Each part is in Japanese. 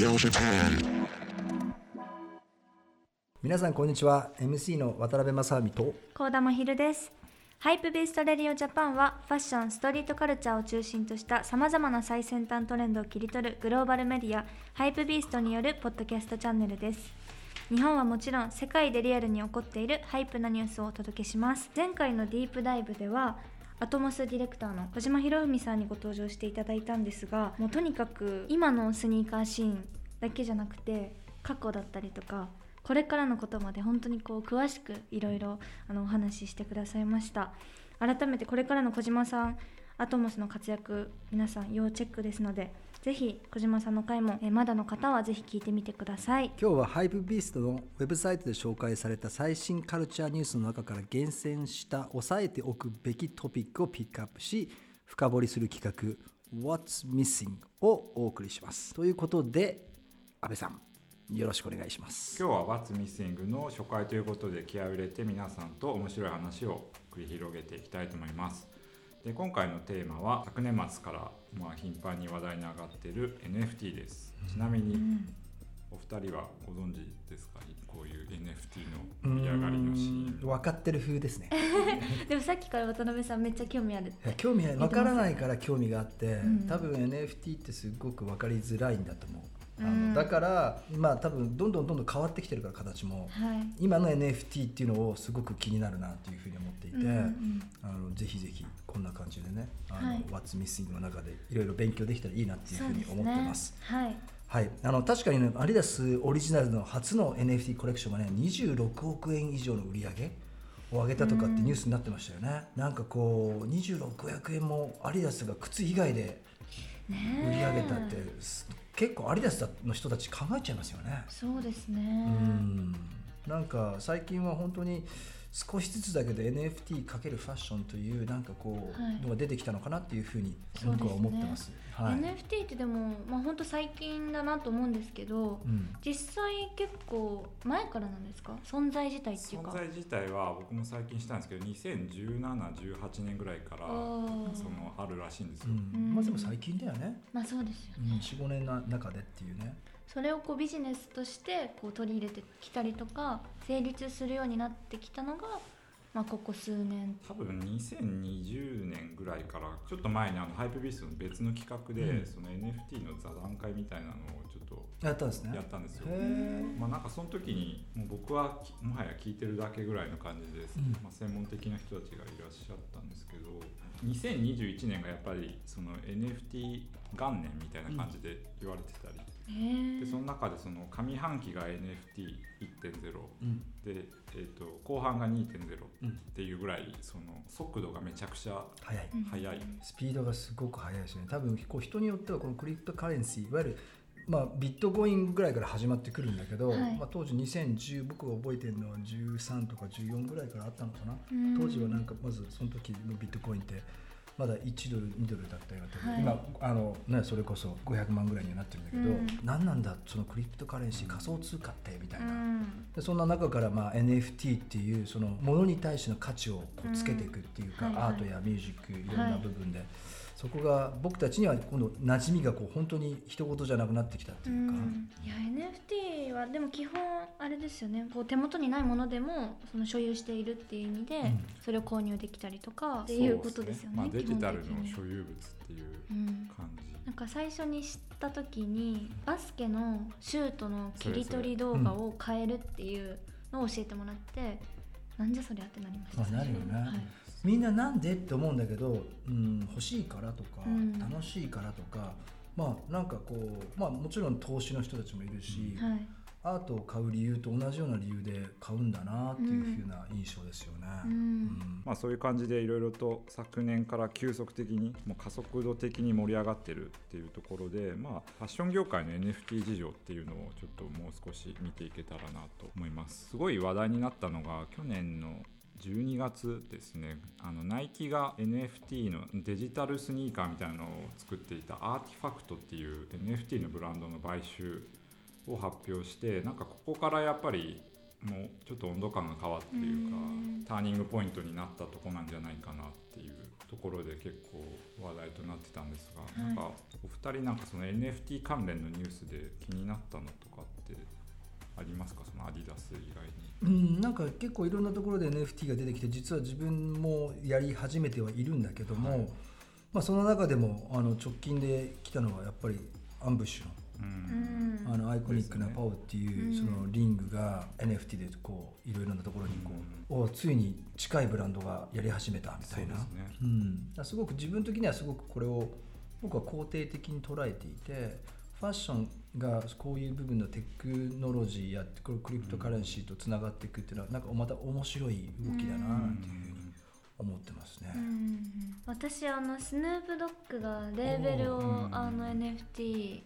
Radio Japan. 皆さんこんにちは。MC の渡辺正美と高田真昼です。 Hypebeast Radio Japan はファッションストリートカルチャーを中心としたさまざまな最先端トレンドを切り取るグローバルメディア Hypebeast によるポッドキャストチャンネルです。日本はもちろん世界でリアルに起こっている hype なニュースをお届けします。前回の Deep Dive では atmos ディレクターの小島博文さんにご登場していただいたんですがもうとにかく今のスニーカーシーンだけじゃなくて過去だったりとかこれからのことまで本当にこう詳しくいろいろお話ししてくださいました。改めてこれからの小島さんアトモスの活躍皆さん要チェックですのでぜひ小島さんの回もえまだの方はぜひ聞いてみてください。今日はハイプビーストのウェブサイトで紹介された最新カルチャーニュースの中から厳選した押さえておくべきトピックをピックアップし深掘りする企画 What's Missing をお送りします。ということで安倍さんよろしくお願いします。今日は「What's Missing」の初回ということで気合を入れて皆さんと面白い話を繰り広げていきたいと思います。で今回のテーマは昨年末からまあ頻繁に話題に上がっている NFT です。ちなみにお二人はご存知ですか？こういう NFT の盛り上がりのシーン。分かってる風ですね。でもさっきから渡辺さんめっちゃ興味ある興味は分からないから興味があって、ん。多分 NFT ってすごく分かりづらいんだと思う、あのうん。だからまあ多分どんどんどんどん変わってきてるから形も、はい。今の NFT っていうのをすごく気になるなっていうふうに思っていて、うんうんあのぜひぜひこんな感じでね「あのはい。What's Missing」の中でいろいろ勉強できたらいいなっていうふうに思ってます。はい。はい、あの確かにねアディダスオリジナルの初の NFT コレクションがね26億円以上の売り上げを上げたとかってニュースになってましたよね、なんかこう26億円もアディダスが靴以外で売り上げたって、す結構アディダスの人たち考えちゃいますよね。そうですね。うん。なんか最近は本当に少しずつだけど NFT× ファッションというなんかこう、はい。のが出てきたのかなっていうふうに僕は思ってます。はい。NFT ってでもまあ本当最近だなと思うんですけど、うん。実際結構前からなんですか？存在自体っていうか。存在自体は僕も最近したんですけど201718年ぐらいからそのあるらしいんですうよ、ん。まあでも最近だよね、まあそうですようん、45年の中でっていうねそれをこうビジネスとしてこう取り入れてきたりとか成立するようになってきたのが、まあ、ここ数年。多分2020年ぐらいからちょっと前にあのハイプビーストの別の企画で、うん。その NFT の座談会みたいなのをちょっとやったんですね。やったんですよ、まあなんかその時にもう僕はきもはや聞いてるだけぐらいの感じです、うん。まあ、専門的な人たちがいらっしゃったんですけど2021年がやっぱりその NFT 元年みたいな感じで言われてたり、へでその中でその上半期が NFT1.0 うん。で、えー、と後半が2.0うん。っていうぐらいその速度がめちゃくちゃ早い。うん速い、スピードがすごく速いですよね。多分こう人によってはこのクリプトカレンシーいわゆるまあ、ビットコインぐらいから始まってくるんだけど、はい。まあ、当時2010僕が覚えてるのは13とか14ぐらいからあったのかな。うん。当時はなんかまずその時のビットコインってまだ1ドル2ドルだったような、はい。今あの、ね、それこそ500万ぐらいにはなってるんだけど、うん。何なんだそのクリプトカレンシー仮想通貨ってみたいな、うん。でそんな中からまあ NFT っていうそのものに対しての価値をこうつけていくっていうか、うんはいはい。アートやミュージックいろんな部分で、そこが僕たちには今度馴染みがこう本当に一言じゃなくなってきたっていうか、いや NFT はでも基本あれですよね。こう手元にないものでもその所有しているっていう意味で、ん。それを購入できたりとかっていうことですよねまあ、デジタルの所有物っていううん。感じ、なんか最初に知った時にバスケのシュートの切り取り動画を変えるっていうのを教えてもらって、なんじゃそりゃってなりました。まあなるよね。はい。みんななんでって思うんだけど、うん、欲しいからとか、うん。楽しいからとかまあなんかこうまあもちろん投資の人たちもいるし、はいアートを買う理由と同じような理由で買うんだなっていうふうな印象ですよね。うん。うん。まあ、そういう感じでいろいろと昨年から急速的にもう加速度的に盛り上がってるっていうところで、まあ、ファッション業界の NFT 事情っていうのをちょっともう少し見ていけたらなと思います。すごい話題になったのが去年の12月ですね。あのナイキが NFT のデジタルスニーカーみたいなのを作っていたアーティファクトっていう NFT のブランドの買収を発表してなんかここからやっぱりもうちょっと温度感が変わってというかターニングポイントになったとこなんじゃないかなっていうところで結構話題となってたんですが、はい、なんかお二人なんかその NFT 関連のニュースで気になったのとかってありますか？そのアディダス以外に。うん、なんか結構いろんなところで NFT が出てきて実は自分もやり始めてはいるんだけども、はい、まあ、その中でもあの直近で来たのはやっぱりアンブッシュの。あのアイコニックなパオっていうそのリングが NFT でこういろいろなところにこう、おついに近いブランドがやり始めたみたいな。うん、すごく自分的にはすごくこれを僕は肯定的に捉えていてファッションがこういう部分のテクノロジーやクリプトカレンシーとつながっていくっていうのはなんかまた面白い動きだなっていうふうに思ってますね。私あのスヌープドッグがレーベルをあの NFT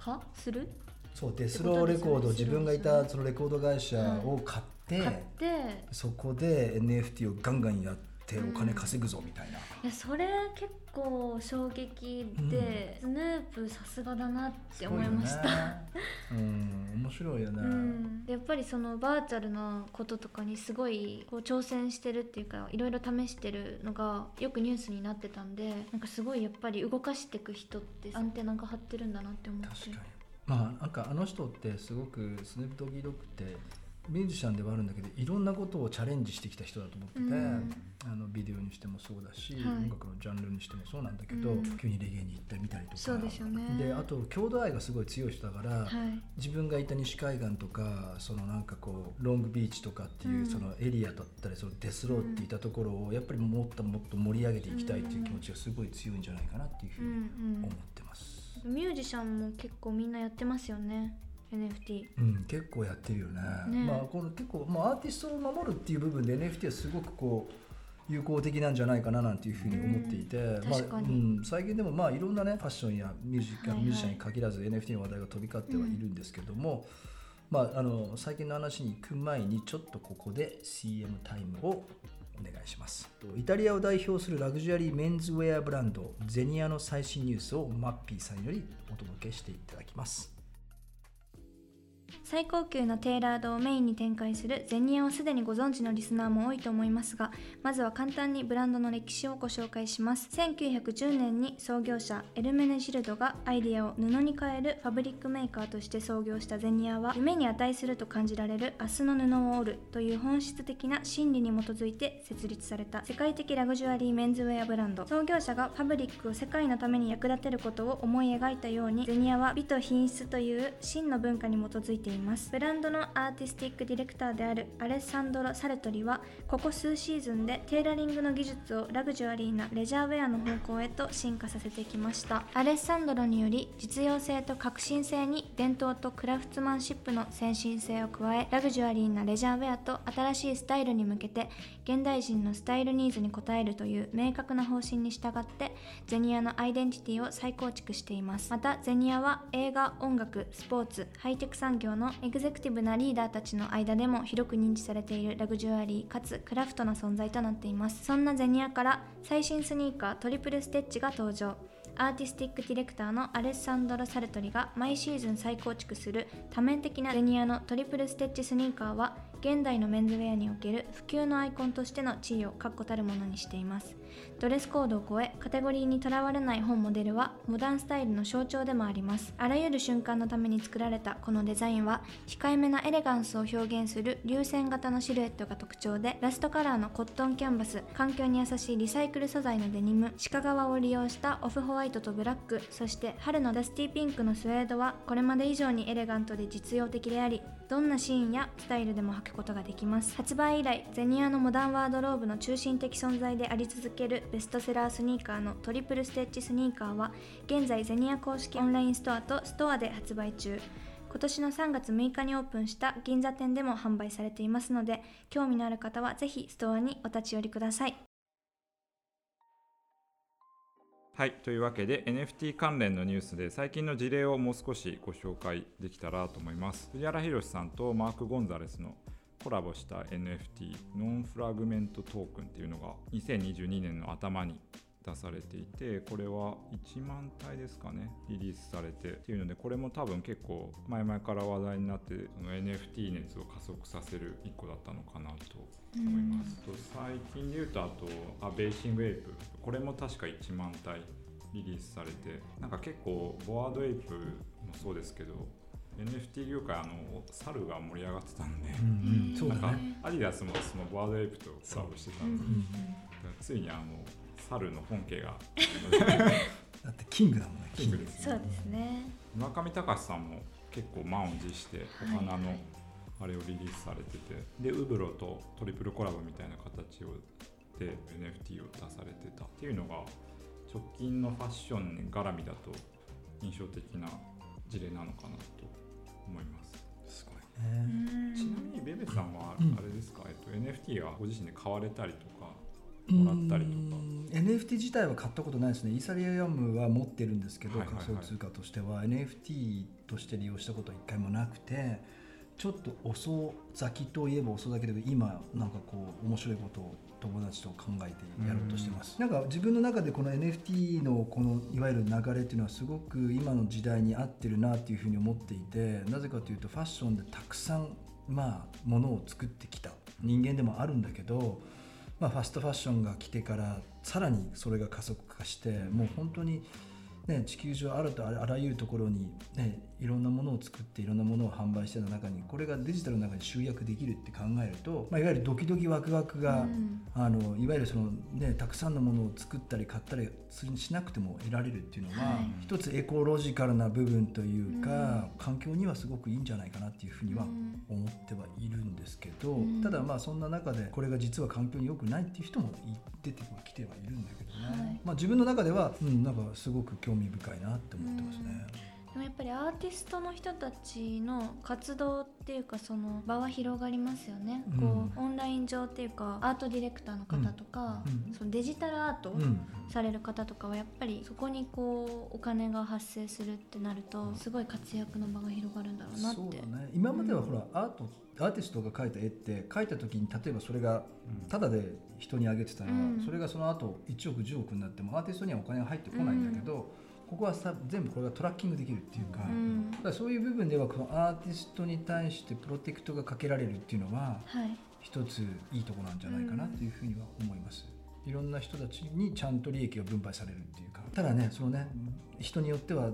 化する？そうデスローレコード自分がいたそのレコード会社を買って、買って。そこで NFT をガンガンやってお金稼ぐぞみたいな、いやそれ結構衝撃で、スヌープさすがだなって思いました、ね、うん面白いよね、うん、やっぱりそのバーチャルなこととかにすごいこう挑戦してるっていうかいろいろ試してるのがよくニュースになってたんでなんかすごいやっぱり動かしていく人ってアンテナが張ってるんだなって思って。確かに。まあなんかあの人ってすごくスヌープドギードッグってミュージシャンではあるんだけどいろんなことをチャレンジしてきた人だと思ってて、うん、あのビデオにしてもそうだし、はい、音楽のジャンルにしてもそうなんだけど、うん、急にレゲエに行ってみたりとか。そうですよ、ね、であと郷土愛がすごい強い人だから、はい、自分がいた西海岸とかそのなんかこうロングビーチとかっていうそのエリアだったりそのデスローっていたところをやっぱりもっともっと盛り上げていきたいっていう気持ちがすごい強いんじゃないかなっていうふうに思ってます。ミュージシャンも結構みんなやってますよね。NFT、うん、結構やってるよね、ね、まあこの結構、まあ、アーティストを守るっていう部分で NFT はすごくこう有効的なんじゃないかななんていうふうに思っていて、うん、まあうん、最近でもまあいろんなねファッションやミュージック、はいはい、ミュージシャンに限らず NFT の話題が飛び交ってはいるんですけども、うん、まあ、あの最近の話に行く前にちょっとここで CM タイムをお願いします。イタリアを代表するラグジュアリーメンズウェアブランドゼニアの最新ニュースをマッピーさんよりお届けしていただきます最高級のテーラードをメインに展開するゼニアをすでにご存知のリスナーも多いと思いますがまずは簡単にブランドの歴史をご紹介します。1910年に創業者エルメネジルドがアイデアを布に変えるファブリックメーカーとして創業したゼニアは夢に値すると感じられる明日の布を織るという本質的な真理に基づいて設立された世界的ラグジュアリーメンズウェアブランド。創業者がファブリックを世界のために役立てることを思い描いたようにゼニアは美と品質という真の文化に基づいています。ブランドのアーティスティックディレクターであるアレッサンドロ・サルトリはここ数シーズンでテーラリングの技術をラグジュアリーなレジャーウェアの方向へと進化させてきました。アレッサンドロにより実用性と革新性に伝統とクラフトマンシップの先進性を加えラグジュアリーなレジャーウェアと新しいスタイルに向けて現代人のスタイルニーズに応えるという明確な方針に従ってゼニアのアイデンティティを再構築しています。またゼニアは映画音楽スポーツハイテク産業のエグゼクティブなリーダーたちの間でも広く認知されているラグジュアリーかつクラフトな存在となっています。そんなゼニアから最新スニーカートリプルステッチが登場。アーティスティックディレクターのアレッサンドロ・サルトリが毎シーズン再構築する多面的なゼニアのトリプルステッチスニーカーは現代のメンズウェアにおける不朽のアイコンとしての地位を確固たるものにしています。ドレスコードを超えカテゴリーにとらわれない本モデルはモダンスタイルの象徴でもあります。あらゆる瞬間のために作られたこのデザインは控えめなエレガンスを表現する流線型のシルエットが特徴でラストカラーのコットンキャンバス環境に優しいリサイクル素材のデニム鹿革を利用したオフホワイトとブラックそして春のダスティピンクのスウェードはこれまで以上にエレガントで実用的でありどんなシーンやスタイルでも履くことができます。発売以来ゼニアのモダンワードローブの中心的存在であり続けるベストセラースニーカーのトリプルステッチスニーカーは現在ゼニア公式オンラインストアとストアで発売中。今年の3月6日にオープンした銀座店でも販売されていますので興味のある方はぜひストアにお立ち寄りください。はいというわけで NFT 関連のニュースで最近の事例をもう少しご紹介できたらと思います。藤原宏さんとマーク・ゴンザレスのコラボした NFT ノンフラグメント token っていうのが2022年の頭に出されていてこれは1万体ですかねリリースされてっていうのでこれも多分結構前々から話題になってその NFT 熱を加速させる1個だったのかなと思います、と最近で言うとあとあベイシングエイプ。これも確か1万体リリースされてなんか結構 Bored Ape もそうですけど NFT 業界あの猿が盛り上がってたんで、うんうんそうだなんかねアディダスもそのボワードエイプとコラボしてたんで、うんついにあの猿の本家が だってキングだもんねキングですそうですね。村上隆さんも結構満を持してお花のはいはいあれをリリースされててでウブロとトリプルコラボみたいな形をで NFT を出されてたっていうのが直近のファッション絡みだと印象的な事例なのかなと思います。すごいうん。ねちなみにベベさんはうん。あれですか、えっと、NFT はご自身で買われたりとかもらったりとか。NFT 自体は買ったことないですね。イーサリアムは持ってるんですけど、仮想通貨としては。NFT として利用したことは一回もなくてちょっと遅咲きといえば遅咲きだけど今なんかこう面白いことを友達と考えてやろうとしてます、なんか自分の中でこの NFT のこのいわゆる流れっていうのはすごく今の時代に合ってるなっていうふうに思っていてなぜかというとファッションでたくさんまあものを作ってきた人間でもあるんだけどまあ、ファストファッションが来てからさらにそれが加速化してもう本当に、ね、地球上あるとあらあらゆるところに、ね、いろんなものを作っていろんなものを販売してた中にこれがデジタルの中に集約できるって考えると、まあ、いわゆるドキドキワクワクが、うん。あのいわゆるその、ね、たくさんのものを作ったり買ったりしなくても得られるっていうのは、はい。一つエコロジカルな部分というか、環境にはすごくいいんじゃないかなっていうふうにはうん思ってはいるんですけど、うん。ただまあそんな中でこれが実は環境に良くないっていう人も出てはきてはいるんだけどね、はい。まあ、自分の中では、うん、なんかすごく興味深いなって思ってますね。でもやっぱりアーティストの人たちの活動っていうかその場は広がりますよね、うん。こうオンライン上っていうかアートディレクターの方とか、うん。うんそのデジタルアートうん。される方とかはやっぱりそこにこうお金が発生するってなるとすごい活躍の場が広がるんだろうなって。そうだね。今まではほら、アートアーティストが描いた絵って描いた時に例えばそれがただで人にあげてたら、うん。それがその後1億10億になってもアーティストにはお金が入ってこないんだけど、ここはさ全部これがトラッキングできるっていうか,、うん。だからそういう部分ではこのアーティストに対してプロテクトがかけられるっていうのははい。一ついいところなんじゃないかなというふうには思います。いろんな人たちにちゃんと利益が分配されるっていうかただねそのね人によっては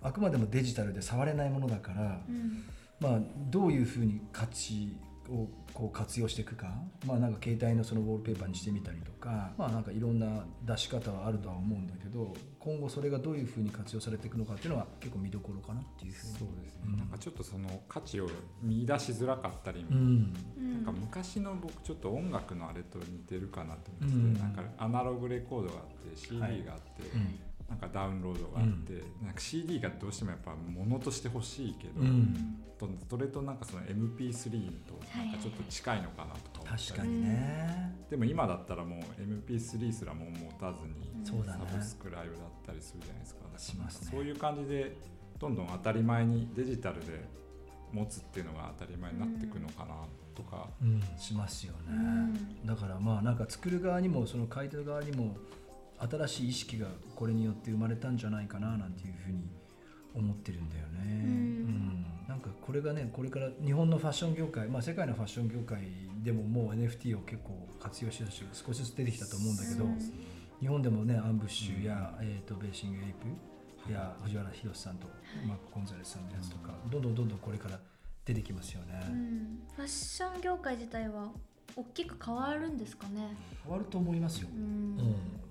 あくまでもデジタルで触れないものだから、うん。まあ、どういうふうに価値をこう活用していくか、まあ、なんか携帯のそのウォールペーパーにしてみたりとか、まあ、なんかいろんな出し方はあるとは思うんだけど。今後それがどういうふうに活用されていくのかっていうのは結構見どころかなっていうふうに。そうですね、うん。なんかちょっとその価値を見出しづらかったり、うん。うんなんか昔の僕ちょっと音楽のあれと似てるかなと思ってて、うん。なんかアナログレコードがあって CD があって、うんなんかダウンロードがあって、なんか CD がどうしてもやっぱ物として欲しいけど、うん。とそれとなんかその MP3 となんかちょっと近いのかなとか確かにね、でも今だったらもう MP3 すらもう持たずにサブスクライブだったりするじゃないですか。だからしますね。そういう感じでどんどん当たり前にデジタルで持つっていうのが当たり前になっていくのかなとか、うん、しますよね、うん。だからまあなんか作る側にもその書いてる側にも新しい意識がこれによって生まれたんじゃないかななんていうふうに思ってるんだよね、うん。うん。なんかこれがねこれから日本のファッション業界、まあ、世界のファッション業界でももう NFT を結構活用してるし少しずつ出てきたと思うんだけど、うん日本でもねアンブッシュや、えー、とベーシングエイプや藤原宏さんと、マーク・コンザレスさんのやつとか、どんどんどんどんこれから出てきますよね。うん。ファッション業界自体は大きく変わるんですかね。変わると思いますよ。うん。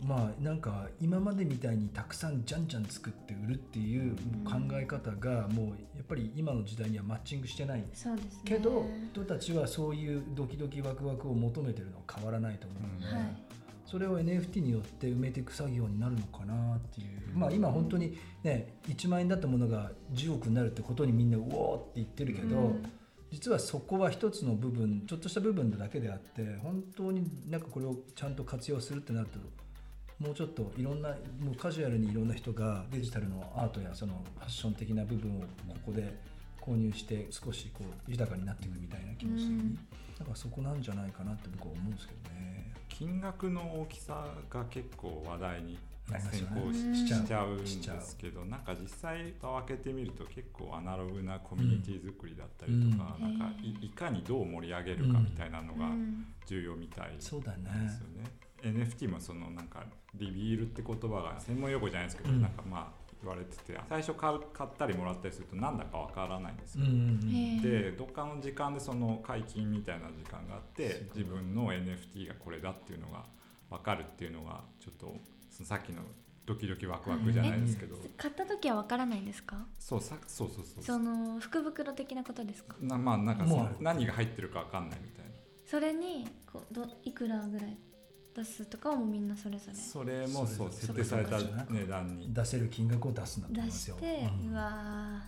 うん、まあなんか今までみたいにたくさんじゃんじゃん作って売るっていう考え方がもうやっぱり今の時代にはマッチングしてない。そうですね。けど人たちはそういうドキドキワクワクを求めてるのは変わらないと思うので、はい。それを NFT によって埋めていく作業になるのかなっていう、まあ今本当にね1万円だったものが10億になるってことにみんなうおーって言ってるけど、うん実はそこは一つの部分ちょっとした部分だけであって本当になんかこれをちゃんと活用するってなるともうちょっといろんなもうカジュアルにいろんな人がデジタルのアートやそのファッション的な部分をここで購入して少しこう豊かになっていくみたいな気もするに、うんなんかそこなんじゃないかなって僕は思うんですけどね。金額の大きさが結構話題に先行しちゃうんですけどなんか実際蓋を開けてみると結構アナログなコミュニティ作りだったりとか、うん。なんかいかにどう盛り上げるかみたいなのがうん重要みたいですよね。ね。NFT もそのなんかリビールって言葉が専門用語じゃないですけど、うん。なんかまあ言われてて最初買う買ったりもらったりするとなんだかわからないんですよ。うでどっかの時間でその解禁みたいな時間があって自分の NFT がこれだっていうのが分かるっていうのがちょっとそのさっきのドキドキワクワクじゃないですけど、買った時はわからないんですか？そうさそうそうそう。その福袋的なことですか？なまあなんかその何が入ってるか分かんないみたいな。それにこうどいくらぐらい出すとかはもうみんなそれぞれ。それもそう設定された値段に。出せる金額を出すんだと思い出ますよ。して、うん。うわ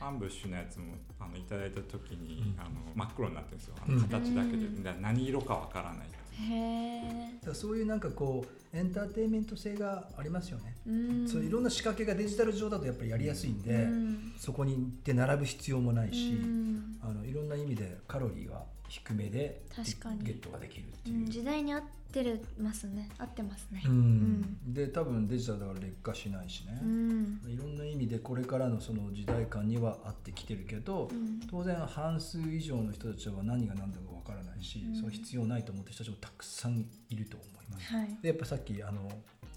アンブッシュのやつもあのいただいた時に、うん。あの真っ黒になってるんですよ。あのうん。形だけで、うんだから何色か分からないーへそういうなんかこうエンターテインメント性がありますよね、えうん。そういろんな仕掛けがデジタル上だとやっぱりやりやすいんで、うん。そこに行って並ぶ必要もないし、うん。あのいろんな意味でカロリーは低めで確かに。ゲットができるっていう。うん時代に合ってるますね。合ってますね。うん。で多分デジタルだから劣化しないしね、うん。いろんな意味でこれからのその時代感には合ってきてるけど、うん。当然半数以上の人たちは何が何だかわからないし、うん。その必要ないと思ってる人たちもたくさんいると思います。はい。でやっぱさっきあの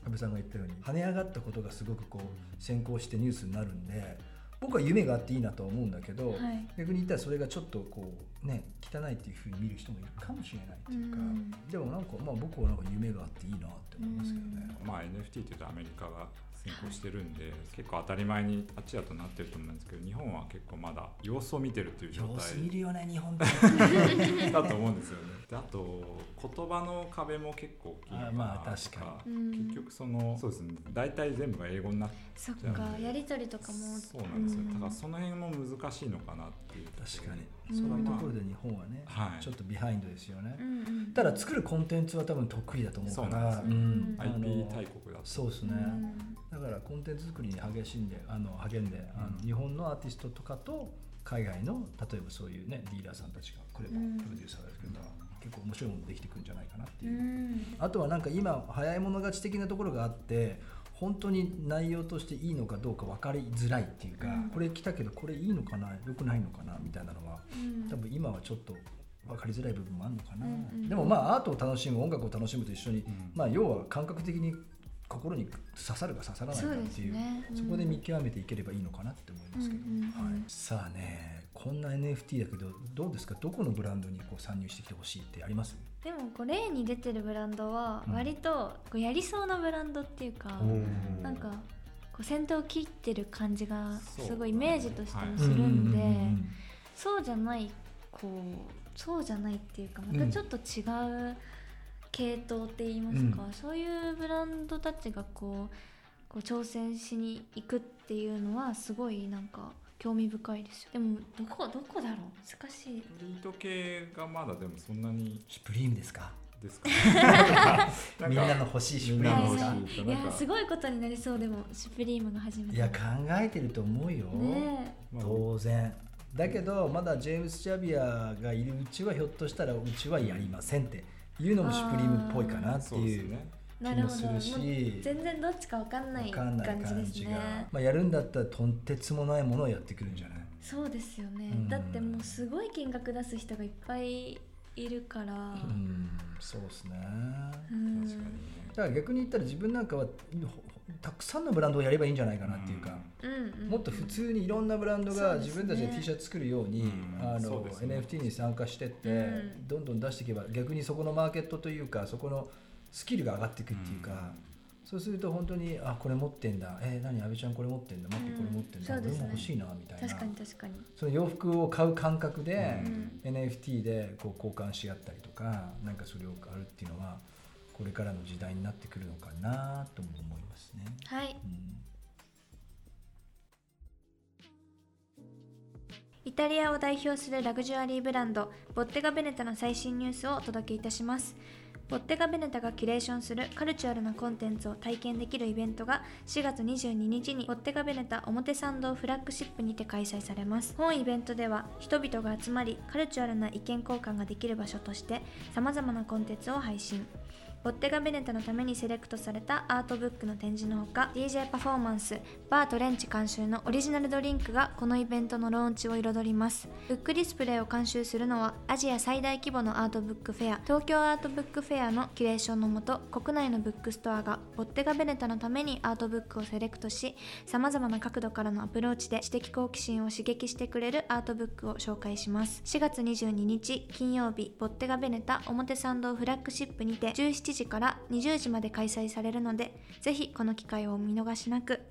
安倍さんが言ったように跳ね上がったことがすごくこう先行してニュースになるんで僕は夢があっていいなとは思うんだけど、はい。逆に言ったらそれがちょっとこうね汚いっていうふうに見る人もいるかもしれないっていうか、うん。でもなんかまあ僕はなんか夢があっていいなって思いますけどね。まあ NFT っていうとアメリカが先行してるんで、結構当たり前にあっちだとなってると思うんですけど日本は結構まだ様子を見てるっていう状様子見態るよね日本って。だと思うんですよね。であと言葉の壁も結構大きいなあまあと確かに。結局そのそうですね。大体全部が英語になってそっじゃあかやりとりとかも。そうなんですよ、うん。だからその辺も難しいのかなっていう。確かに、うんそういうところで日本はね、はい。ちょっとビハインドですよね、うんうんただ作るコンテンツは多分得意だと思うからそうです。よん。あの IP 大国だと。そうですね、うん。だからコンテンツ作りに励しんであの励んで、あのうん。日本のアーティストとかと海外の例えばそういうねディーラーさんたちが来ればうん。プロデューサーが来れば、結構面白いものできてくるんじゃないかなってう。いう、ん。あとはなんか今早い者勝ち的なところがあって本当に内容としていいのかどうか分かりづらいっていうか、うん。これ来たけどこれいいのかな良くないのかなみたいなのはうん。多分今はちょっと分かりづらい部分もあるのかな、うんうんでもまあアートを楽しむ音楽を楽しむと一緒に、ん。まあ要は感覚的に心に刺さるか刺さらないかっていうね。うん。そこで見極めていければいいのかなって思いますけど、うんうんうん。はい、さあねこんな NFT だけどどうですか？どこのブランドにこう参入してきてほしいってあります？でもこう例に出てるブランドはうん。割とこうやりそうなブランドっていうか、なんかこう先頭を切ってる感じがすごいイメージとしてもするんで、そうじゃないこうそうじゃないっていうかまたちょっと違う系統って言いますか、うそういうブランドたちがこうこう挑戦しに行くっていうのはすごいなんか興味深いですよでもどこどこだろう？難しい。ストリート系がまだでもそんなに。シュプリームですか？ですか みんなの欲しいシュプリームですか？いいやすごいことになりそうでもシュプリームが初めて。いや考えてると思うよ、ねまあ当然。だけどまだジェームス・ジャビアがいるうちはひょっとしたらうちはやりませんっていうのもシュプリームっぽいかなってそう。でいう気もするし。もう全然どっちかわかんないわかんない感じですね。まあ、やるんだったらとんてつもないものをやってくるんじゃない？そうですよね、うん。だってもうすごい金額出す人がいっぱいいるから、うんそうですね。うん。確かに。ねだから逆に言ったら自分なんかはほたくさんのブランドをやればいいんじゃないかなっていうか、うんうんもっと普通にいろんなブランドが自分たちで T シャツ作るようにうん。あのね。NFT に参加してって、うん。どんどん出していけば逆にそこのマーケットというかそこのスキルが上がっていくっていうか、そうすると本当にあこれ持ってんだ。えー、何阿部ちゃんこれ持ってんだ。待ってこれ持ってんだ、うんそうですね。俺も欲しいなみたいな。確かに確かに。その洋服を買う感覚で、うん。NFT でこう交換し合ったりとかなんかそれを買うっていうのはこれからの時代になってくるのかなとも思いますね。はい。うん。イタリアを代表するラグジュアリーブランドボッテガ・ベネタの最新ニュースをお届けいたしますボッテガ・ベネタがキュレーションするカルチュアルなコンテンツを体験できるイベントが4月22日にボッテガ・ベネタ表参道フラッグシップにて開催されます。本イベントでは人々が集まりカルチュアルな意見交換ができる場所として様々なコンテンツを配信。ボッテガ・ベネタのためにセレクトされたアートブックの展示のほか DJ パフォーマンスバートレンチ監修のオリジナルドリンクがこのイベントのローンチを彩ります。ブックディスプレイを監修するのはアジア最大規模のアートブックフェア東京アートブックフェアのキュレーションのもと国内のブックストアがボッテガ・ベネタのためにアートブックをセレクトしさまざまな角度からのアプローチで知的好奇心を刺激してくれるアートブックを紹介します。4月22日金曜日ボッテガ・ベネタ表参道フラッグシップにて17時から20時まで開催されるのでぜひこの機会をお見逃しなく。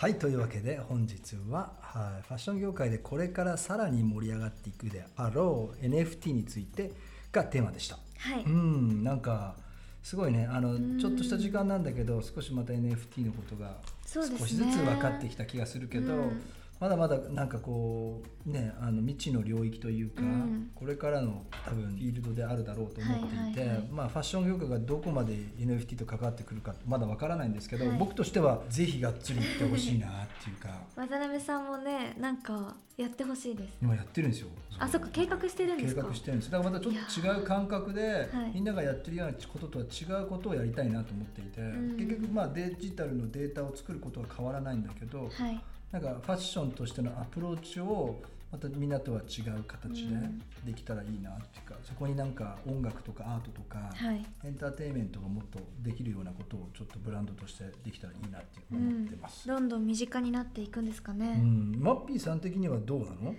はいというわけで本日は、はい、ファッション業界でこれからさらに盛り上がっていくであろう NFT についてがテーマでした。はい、うんなんかすごいねあのちょっとした時間なんだけど少しまた NFT のことが少しずつ分かってきた気がするけど、うんまだまだなんかこうねあの未知の領域というか、うん。これからの多分フィールドであるだろうと思っていて、はいはいはい。まあファッション業界がどこまで NFT と関わってくるかまだ分からないんですけど、はい。僕としてはぜひがっつりいってほしいなっていうか。渡辺さんもねなんかやってほしいです。今やってるんですよ。あそっか計画してるんで計すか？画してるんです。だからまたちょっと違う感覚で、はい。みんながやってるようなこととは違うことをやりたいなと思っていて、ん。結局まあデジタルのデータを作ることは変わらないんだけど、はいなんかファッションとしてのアプローチをまたみんなとは違う形でうん。できたらいいなっていうか、そこになんか音楽とかアートとか、はい。エンターテインメントがもっとできるようなことをちょっとブランドとしてできたらいいなって思ってます。どんどん身近になっていくんですかね、うん、マッピーさん的にはどうなの？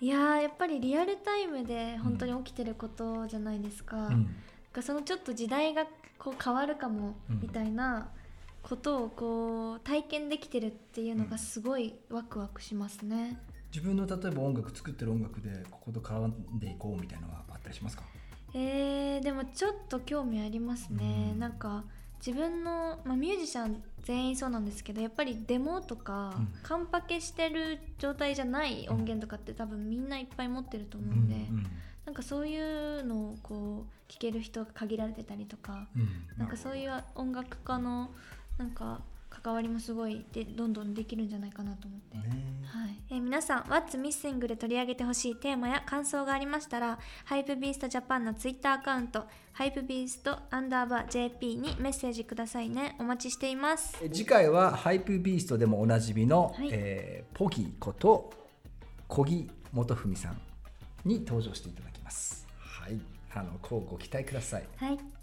いやーやっぱりリアルタイムで本当に起きてることじゃないですか,、うん。そのちょっと時代がこう変わるかもうんみたいなことをこう体験できてるっていうのがすごいワクワクしますね、自分の例えば音楽作ってる音楽でここと絡んでいこうみたいなのはあったりしますか？えー、でもちょっと興味ありますね、うん。なんか自分の、まあ、ミュージシャン全員そうなんですけどやっぱりデモとか、うん。カンパケしてる状態じゃない音源とかって多分みんないっぱい持ってると思うんで、うん。なんかそういうのをこう聴ける人が限られてたりとか、うん。なんかそういう音楽家のなんか関わりもすごいでどんどんできるんじゃないかなと思って。ね。はい。えー皆さん「What's Missing」で取り上げてほしいテーマや感想がありましたらハイプビーストジャパンのツイッターアカウントハイプビーストアンダーバー JP にメッセージくださいね。お待ちしています。え次回はハイプビーストでもおなじみの、はい。えーポギーこと小木元文さんに登場していただきます。はい、あの、こうご期待ください。はい